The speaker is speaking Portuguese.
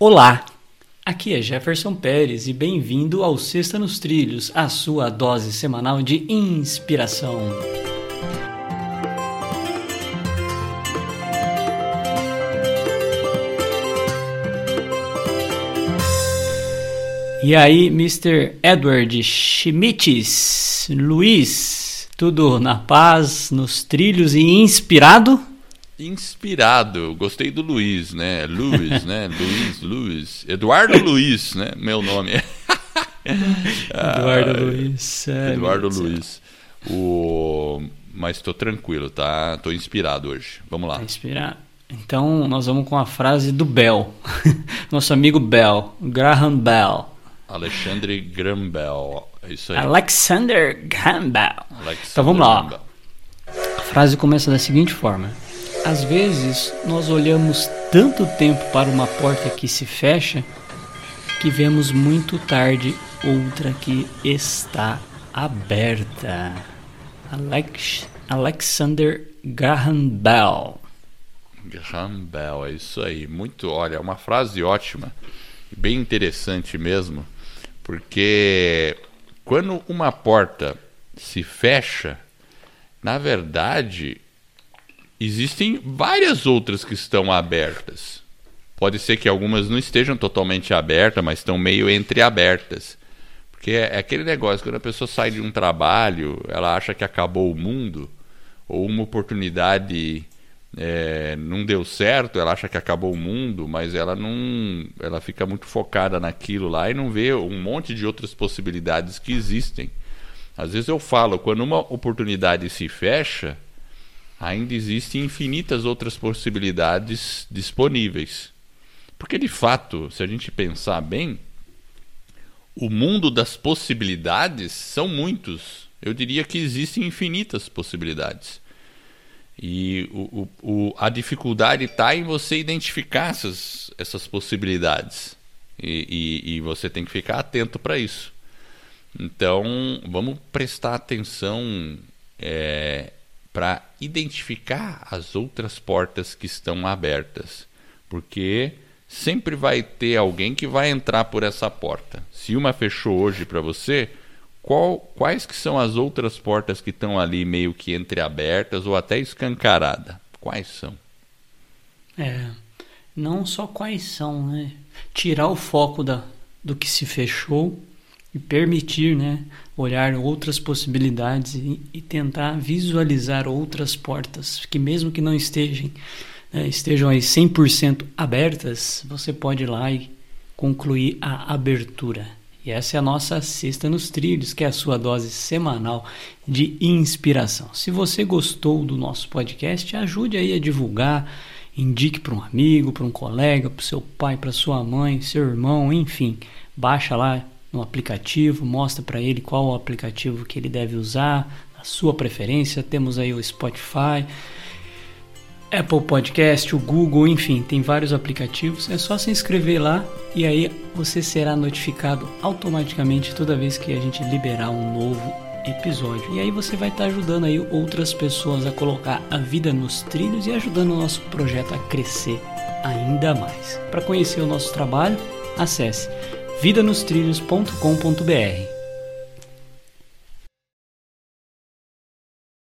Olá, aqui é Jefferson Pérez e bem-vindo ao Sexta nos Trilhos, a sua dose semanal de inspiração. E aí, Mr. Edward Schmitz, Luiz, tudo na paz, nos trilhos e inspirado? Inspirado, gostei do Luiz, né? Luiz, né? Luiz, Luiz. Eduardo Luiz, né? Meu nome. Eduardo ah, Luiz. É, Eduardo Luiz. O... Mas estou tranquilo, tá? Estou inspirado hoje. Vamos lá. Tá inspirado. Então, nós vamos com a frase do Bell. Nosso amigo Bell, Graham Bell. Alexandre Graham Bell. É isso aí. Alexander Graham Bell. Alexander então vamos lá. A frase começa da seguinte forma: Às vezes nós olhamos tanto tempo para uma porta que se fecha que vemos muito tarde outra que está aberta. Alex, Alexander Graham Bell. Graham Bell, é isso aí. Muito, olha, é uma frase ótima, bem interessante mesmo. Porque quando uma porta se fecha, na verdade, existem várias outras que estão abertas. Pode ser que algumas não estejam totalmente abertas, mas estão meio entreabertas. Porque é aquele negócio, quando a pessoa sai de um trabalho, ela acha que acabou o mundo, ou uma oportunidade é, não deu certo, ela acha que acabou o mundo, mas ela não, ela fica muito focada naquilo lá e não vê um monte de outras possibilidades que existem. Às vezes eu falo, quando uma oportunidade se fecha, ainda existem infinitas outras possibilidades disponíveis. Porque de fato, se a gente pensar bem, o mundo das possibilidades são muitos. Eu diria que existem infinitas possibilidades. E o, o, a dificuldade está em você identificar essas, essas possibilidades. E, e, e você tem que ficar atento para isso. Então, vamos prestar atenção é, para identificar as outras portas que estão abertas. Porque sempre vai ter alguém que vai entrar por essa porta. Se uma fechou hoje para você, qual, quais que são as outras portas que estão ali meio que entreabertas ou até escancarada? Quais são? É, não só quais são, né? Tirar o foco da, do que se fechou e permitir, né, olhar outras possibilidades e, e tentar visualizar outras portas que mesmo que não estejam né, estejam aí 100% abertas, você pode ir lá e concluir a abertura. E essa é a nossa Sexta nos Trilhos, que é a sua dose semanal de inspiração. Se você gostou do nosso podcast, ajude aí a divulgar, indique para um amigo, para um colega, para o seu pai, para sua mãe, seu irmão, enfim. Baixa lá no aplicativo, mostra para ele qual o aplicativo que ele deve usar, a sua preferência. Temos aí o Spotify, Apple Podcast, o Google, enfim, tem vários aplicativos. É só se inscrever lá e aí você será notificado automaticamente toda vez que a gente liberar um novo episódio. E aí você vai estar ajudando aí outras pessoas a colocar a vida nos trilhos e ajudando o nosso projeto a crescer ainda mais. Para conhecer o nosso trabalho, acesse vidanostrilhos.com.br.